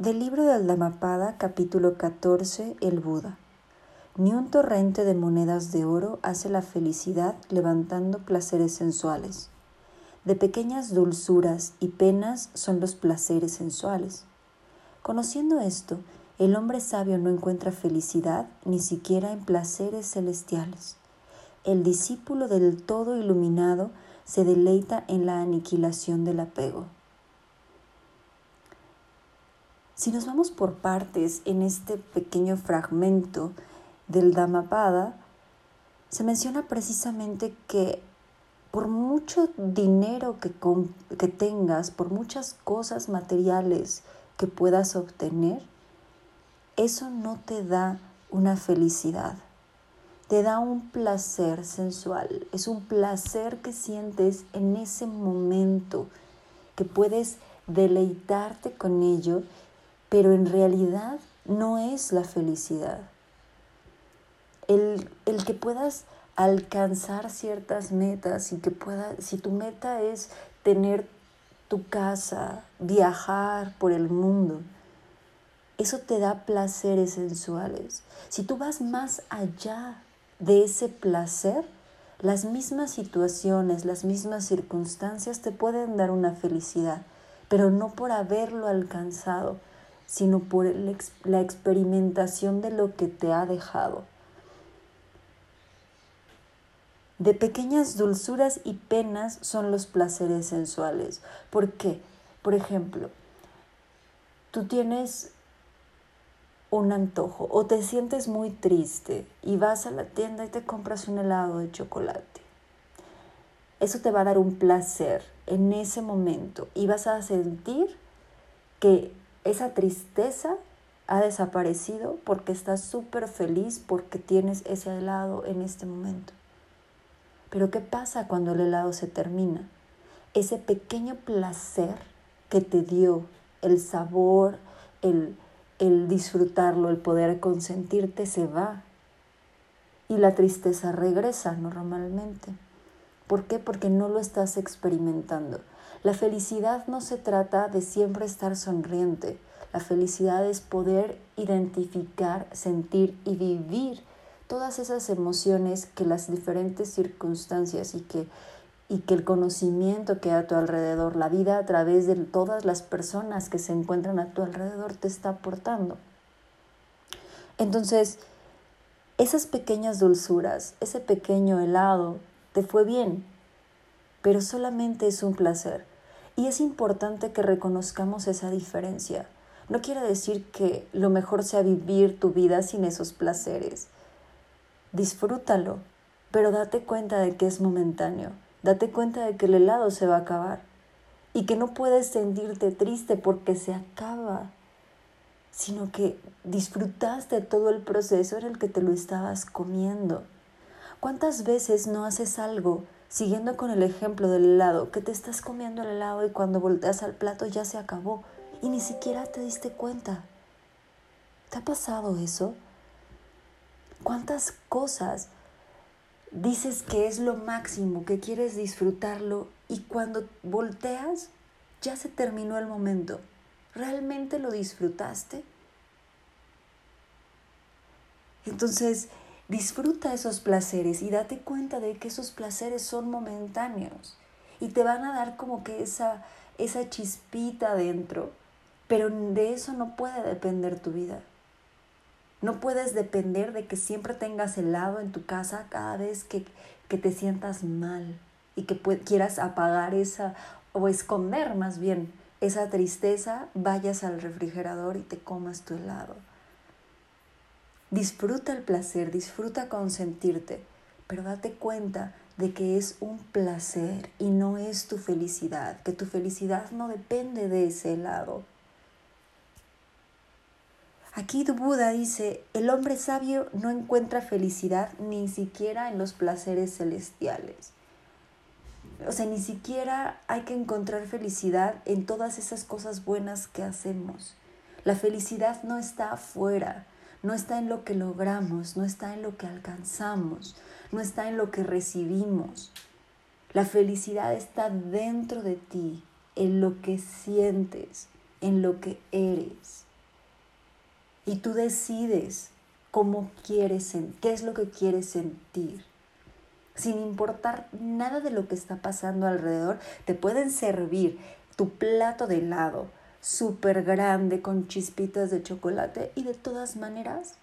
Del libro del Dhammapada, capítulo 14, el Buda. Ni un torrente de monedas de oro hace la felicidad levantando placeres sensuales. De pequeñas dulzuras y penas son los placeres sensuales. Conociendo esto, el hombre sabio no encuentra felicidad ni siquiera en placeres celestiales. El discípulo del todo iluminado se deleita en la aniquilación del apego. Si nos vamos por partes en este pequeño fragmento del Dhammapada, se menciona precisamente que por mucho dinero que, que tengas, por muchas cosas materiales que puedas obtener, eso no te da una felicidad, te da un placer sensual, es un placer que sientes en ese momento, que puedes deleitarte con ello pero en realidad no es la felicidad. El, que puedas alcanzar ciertas metas y que si tu meta es tener tu casa, viajar por el mundo, eso te da placeres sensuales. Si tú vas más allá de ese placer, las mismas situaciones, las mismas circunstancias te pueden dar una felicidad, pero no por haberlo alcanzado, sino por la experimentación de lo que te ha dejado. De pequeñas dulzuras y penas son los placeres sensuales. ¿Por qué? Por ejemplo, tú tienes un antojo o te sientes muy triste y vas a la tienda y te compras un helado de chocolate. Eso te va a dar un placer en ese momento y vas a sentir que esa tristeza ha desaparecido porque estás súper feliz porque tienes ese helado en este momento. Pero ¿qué pasa cuando el helado se termina? Ese pequeño placer que te dio el sabor, el, el disfrutarlo, el poder consentirte se va. Y la tristeza regresa normalmente. ¿Por qué? Porque no lo estás experimentando. La felicidad no se trata de siempre estar sonriente. La felicidad es poder identificar, sentir y vivir todas esas emociones que las diferentes circunstancias y que, y que el conocimiento que hay a tu alrededor, la vida a través de todas las personas que se encuentran a tu alrededor te está aportando. Entonces, esas pequeñas dulzuras, ese pequeño helado, te fue bien, pero solamente es un placer. Y es importante que reconozcamos esa diferencia. No quiere decir que lo mejor sea vivir tu vida sin esos placeres. Disfrútalo, pero date cuenta de que es momentáneo. Date cuenta de que el helado se va a acabar y que no puedes sentirte triste porque se acaba, sino que disfrutaste todo el proceso en el que te lo estabas comiendo. ¿Cuántas veces no haces algo Siguiendo con el ejemplo del helado, que te estás comiendo el helado y cuando volteas al plato ya se acabó y ni siquiera te diste cuenta. ¿Te ha pasado eso? ¿Cuántas cosas dices que es lo máximo, que quieres disfrutarlo y cuando volteas ya se terminó el momento? ¿Realmente lo disfrutaste? Entonces, Disfruta esos placeres y date cuenta de que esos placeres son momentáneos y te van a dar como que esa, esa chispita dentro, pero de eso no puede depender tu vida. No puedes depender de que siempre tengas helado en tu casa cada vez que, que te sientas mal y que quieras apagar esa o esconder más bien esa tristeza, vayas al refrigerador y te comas tu helado. Disfruta el placer, disfruta consentirte, pero date cuenta de que es un placer y no es tu felicidad, que tu felicidad no depende de ese lado. Aquí Buda dice, el hombre sabio no encuentra felicidad ni siquiera en los placeres celestiales. O sea, ni siquiera hay que encontrar felicidad en todas esas cosas buenas que hacemos. La felicidad no está afuera, no está en lo que logramos, no está en lo que alcanzamos, no está en lo que recibimos. La felicidad está dentro de ti, en lo que sientes, en lo que eres. Y tú decides cómo quieres, qué es lo que quieres sentir. Sin importar nada de lo que está pasando alrededor, te pueden servir tu plato de helado súper grande con chispitas de chocolate y de todas maneras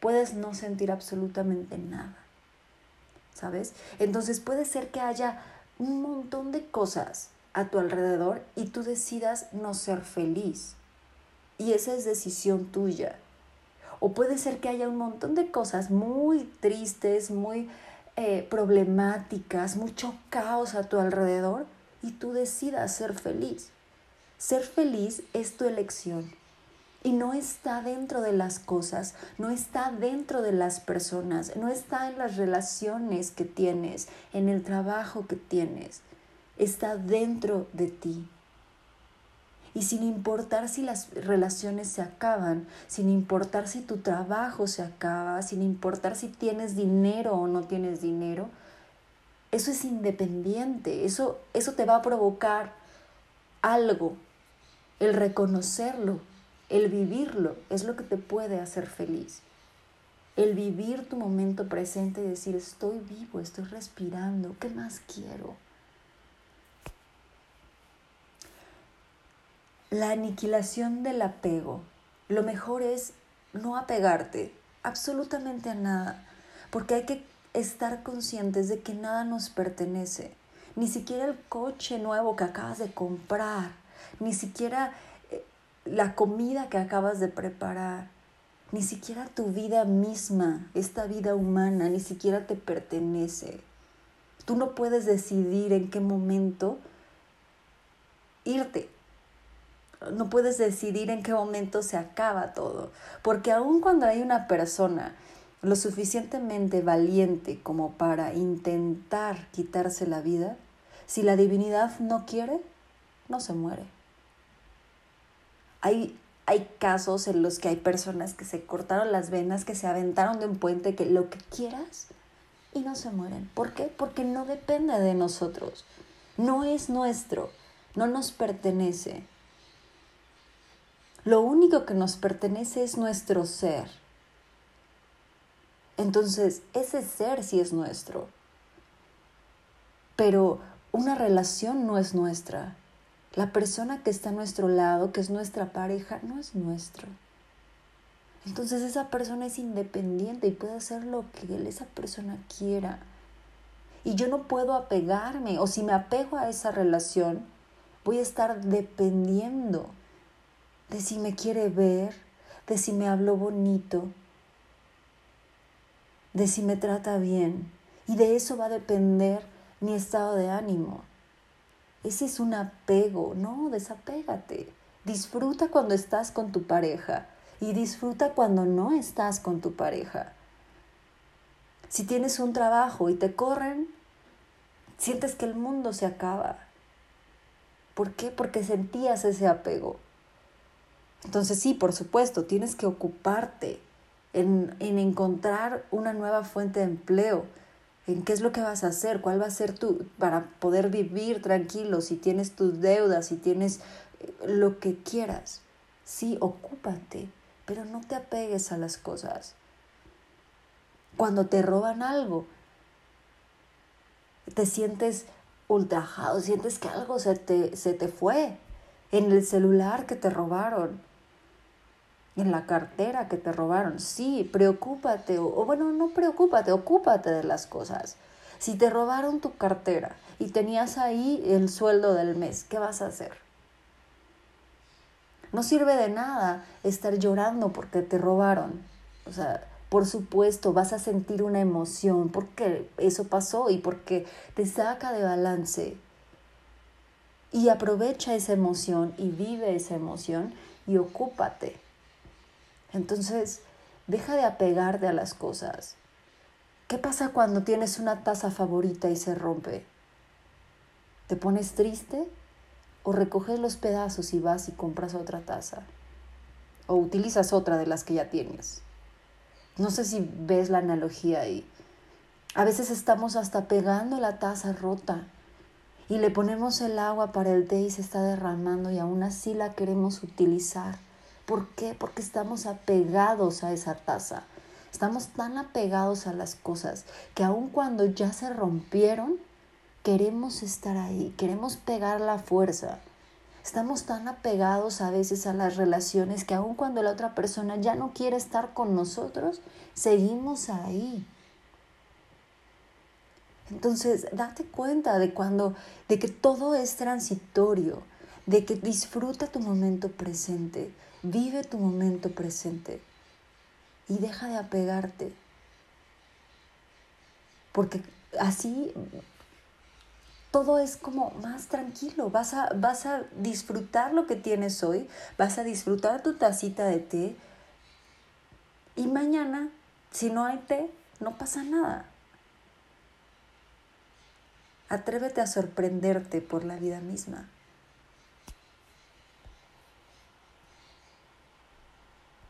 puedes no sentir absolutamente nada. ¿Sabes? Entonces puede ser que haya un montón de cosas a tu alrededor y tú decidas no ser feliz. Y esa es decisión tuya. O puede ser que haya un montón de cosas muy tristes, muy eh, problemáticas, mucho caos a tu alrededor y tú decidas ser feliz. Ser feliz es tu elección y no está dentro de las cosas, no está dentro de las personas, no está en las relaciones que tienes, en el trabajo que tienes, está dentro de ti. Y sin importar si las relaciones se acaban, sin importar si tu trabajo se acaba, sin importar si tienes dinero o no tienes dinero, eso es independiente, eso, eso te va a provocar algo. El reconocerlo, el vivirlo, es lo que te puede hacer feliz. El vivir tu momento presente y decir, estoy vivo, estoy respirando, ¿qué más quiero? la aniquilación del apego. Lo mejor es no apegarte absolutamente a nada, porque hay que estar conscientes de que nada nos pertenece, ni siquiera el coche nuevo que acabas de comprar, ni siquiera eh, la comida que acabas de preparar, ni siquiera tu vida misma, esta vida humana, ni siquiera te pertenece. Tú no puedes decidir en qué momento irte no puedes decidir en qué momento se acaba todo, porque aun cuando hay una persona lo suficientemente valiente como para intentar quitarse la vida, si la divinidad no quiere, no se muere. Hay, hay casos en los que hay personas que se cortaron las venas, que se aventaron de un puente, que lo que quieras, y no se mueren. ¿Por qué? Porque no depende de nosotros. No es nuestro, no nos pertenece. Lo único que nos pertenece es nuestro ser. Entonces, ese ser sí es nuestro. Pero una relación no es nuestra. La persona que está a nuestro lado, que es nuestra pareja, no es nuestro. Entonces esa persona es independiente y puede hacer lo que esa persona quiera. Y yo no puedo apegarme, o si me apego a esa relación, voy a estar dependiendo de si me quiere ver, de si me habló bonito, de si me trata bien. Y de eso va a depender mi estado de ánimo. Ese es un apego, no, desapégate. Disfruta cuando estás con tu pareja y disfruta cuando no estás con tu pareja. Si tienes un trabajo y te corren, sientes que el mundo se acaba. ¿Por qué? Porque sentías ese apego. Entonces sí, por supuesto, tienes que ocuparte en, encontrar una nueva fuente de empleo, en qué es lo que vas a hacer, cuál va a ser tu, para poder vivir tranquilo, si tienes tus deudas, si tienes eh, lo que quieras. Sí, ocúpate, pero no te apegues a las cosas. Cuando te roban algo, te sientes ultrajado, sientes que algo se te, se te fue en el celular que te robaron en la cartera que te robaron. Sí, preocúpate, o, bueno, no preocúpate, ocúpate de las cosas. Si te robaron tu cartera y tenías ahí el sueldo del mes, ¿qué vas a hacer? No sirve de nada estar llorando porque te robaron. O sea, por supuesto, vas a sentir una emoción porque eso pasó y porque te saca de balance. Y aprovecha esa emoción y vive esa emoción y ocúpate. Entonces, deja de apegarte a las cosas. ¿Qué pasa cuando tienes una taza favorita y se rompe? ¿Te pones triste? ¿O recoges los pedazos y vas y compras otra taza? ¿O utilizas otra de las que ya tienes? No sé si ves la analogía ahí. A veces estamos hasta pegando la taza rota y le ponemos el agua para el té y se está derramando y aún así la queremos utilizar ¿Por qué? Porque estamos apegados a esa taza. Estamos tan apegados a las cosas que aun cuando ya se rompieron, queremos estar ahí, queremos pegar la fuerza. Estamos tan apegados a veces a las relaciones que aun cuando la otra persona ya no quiere estar con nosotros, seguimos ahí. Entonces, date cuenta de cuando de que todo es transitorio, de que disfruta tu momento presente, vive tu momento presente y deja de apegarte. Porque así todo es como más tranquilo, vas a, vas a disfrutar lo que tienes hoy, vas a disfrutar tu tacita de té y mañana, si no hay té, no pasa nada. Atrévete a sorprenderte por la vida misma.